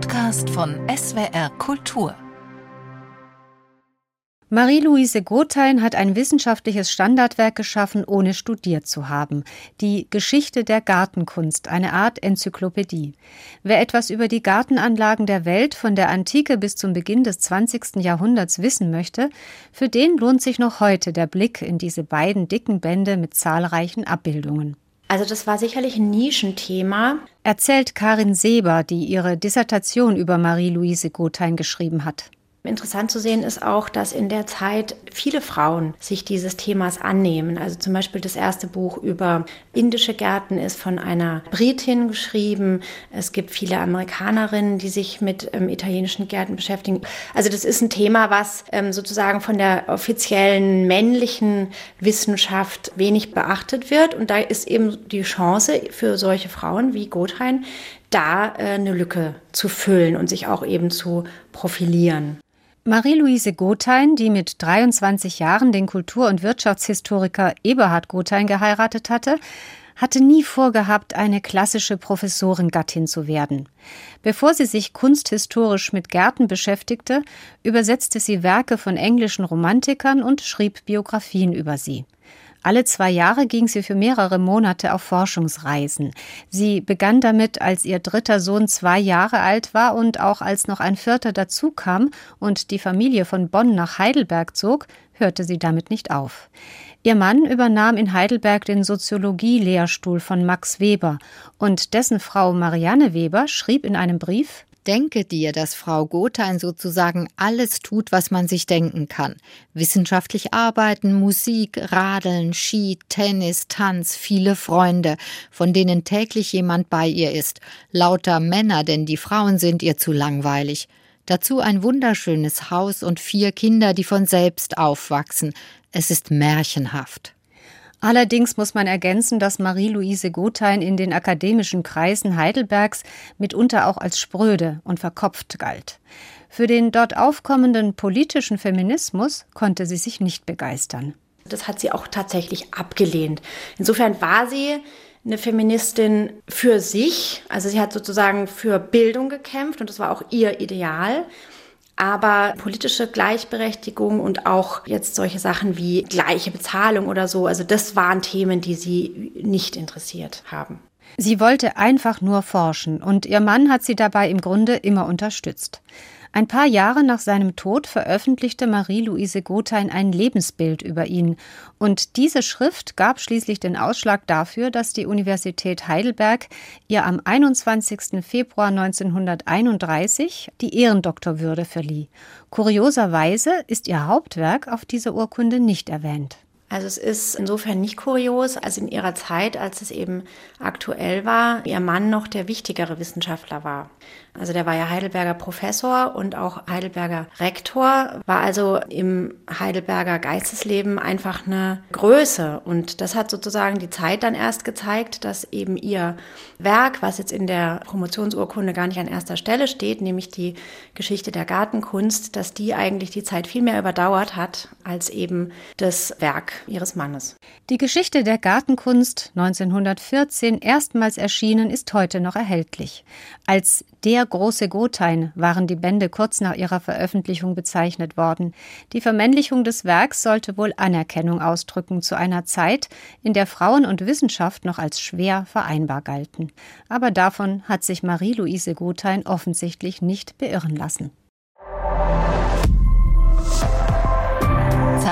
Podcast von SWR Kultur. Marie-Louise Gothein hat ein wissenschaftliches Standardwerk geschaffen, ohne studiert zu haben. Die Geschichte der Gartenkunst, eine Art Enzyklopädie. Wer etwas über die Gartenanlagen der Welt von der Antike bis zum Beginn des 20. Jahrhunderts wissen möchte, für den lohnt sich noch heute der Blick in diese beiden dicken Bände mit zahlreichen Abbildungen. Also das war sicherlich ein Nischenthema. Erzählt Karin Seber, die ihre Dissertation über Marie-Louise Gothein geschrieben hat. Interessant zu sehen ist auch, dass in der Zeit viele Frauen sich dieses Themas annehmen. Also zum Beispiel das erste Buch über indische Gärten ist von einer Britin geschrieben. Es gibt viele Amerikanerinnen, die sich mit ähm, italienischen Gärten beschäftigen. Also das ist ein Thema, was ähm, sozusagen von der offiziellen männlichen Wissenschaft wenig beachtet wird. Und da ist eben die Chance für solche Frauen wie Gothein, da äh, eine Lücke zu füllen und sich auch eben zu profilieren. Marie-Louise Gothein, die mit 23 Jahren den Kultur- und Wirtschaftshistoriker Eberhard Gothein geheiratet hatte, hatte nie vorgehabt, eine klassische Professorengattin zu werden. Bevor sie sich kunsthistorisch mit Gärten beschäftigte, übersetzte sie Werke von englischen Romantikern und schrieb Biografien über sie. Alle zwei Jahre ging sie für mehrere Monate auf Forschungsreisen. Sie begann damit, als ihr dritter Sohn zwei Jahre alt war und auch als noch ein vierter dazukam und die Familie von Bonn nach Heidelberg zog, hörte sie damit nicht auf. Ihr Mann übernahm in Heidelberg den Soziologie-Lehrstuhl von Max Weber und dessen Frau Marianne Weber schrieb in einem Brief denke dir, dass Frau Gothein sozusagen alles tut, was man sich denken kann. Wissenschaftlich arbeiten, Musik, Radeln, Ski, Tennis, Tanz, viele Freunde, von denen täglich jemand bei ihr ist. Lauter Männer, denn die Frauen sind ihr zu langweilig. Dazu ein wunderschönes Haus und vier Kinder, die von selbst aufwachsen. Es ist märchenhaft. Allerdings muss man ergänzen, dass Marie-Louise Gothein in den akademischen Kreisen Heidelbergs mitunter auch als spröde und verkopft galt. Für den dort aufkommenden politischen Feminismus konnte sie sich nicht begeistern. Das hat sie auch tatsächlich abgelehnt. Insofern war sie eine Feministin für sich. Also sie hat sozusagen für Bildung gekämpft und das war auch ihr Ideal. Aber politische Gleichberechtigung und auch jetzt solche Sachen wie gleiche Bezahlung oder so, also das waren Themen, die sie nicht interessiert haben. Sie wollte einfach nur forschen und ihr Mann hat sie dabei im Grunde immer unterstützt. Ein paar Jahre nach seinem Tod veröffentlichte Marie-Louise Gothein ein Lebensbild über ihn. Und diese Schrift gab schließlich den Ausschlag dafür, dass die Universität Heidelberg ihr am 21. Februar 1931 die Ehrendoktorwürde verlieh. Kurioserweise ist ihr Hauptwerk auf dieser Urkunde nicht erwähnt. Also es ist insofern nicht kurios, als in ihrer Zeit, als es eben aktuell war, ihr Mann noch der wichtigere Wissenschaftler war. Also der war ja Heidelberger Professor und auch Heidelberger Rektor, war also im Heidelberger Geistesleben einfach eine Größe. Und das hat sozusagen die Zeit dann erst gezeigt, dass eben ihr Werk, was jetzt in der Promotionsurkunde gar nicht an erster Stelle steht, nämlich die Geschichte der Gartenkunst, dass die eigentlich die Zeit viel mehr überdauert hat als eben das Werk ihres Mannes. Die Geschichte der Gartenkunst 1914 erstmals erschienen ist heute noch erhältlich. Als der große Gothein waren die Bände kurz nach ihrer Veröffentlichung bezeichnet worden. Die Vermännlichung des Werks sollte wohl Anerkennung ausdrücken zu einer Zeit, in der Frauen und Wissenschaft noch als schwer vereinbar galten. Aber davon hat sich Marie-Louise Gothein offensichtlich nicht beirren lassen.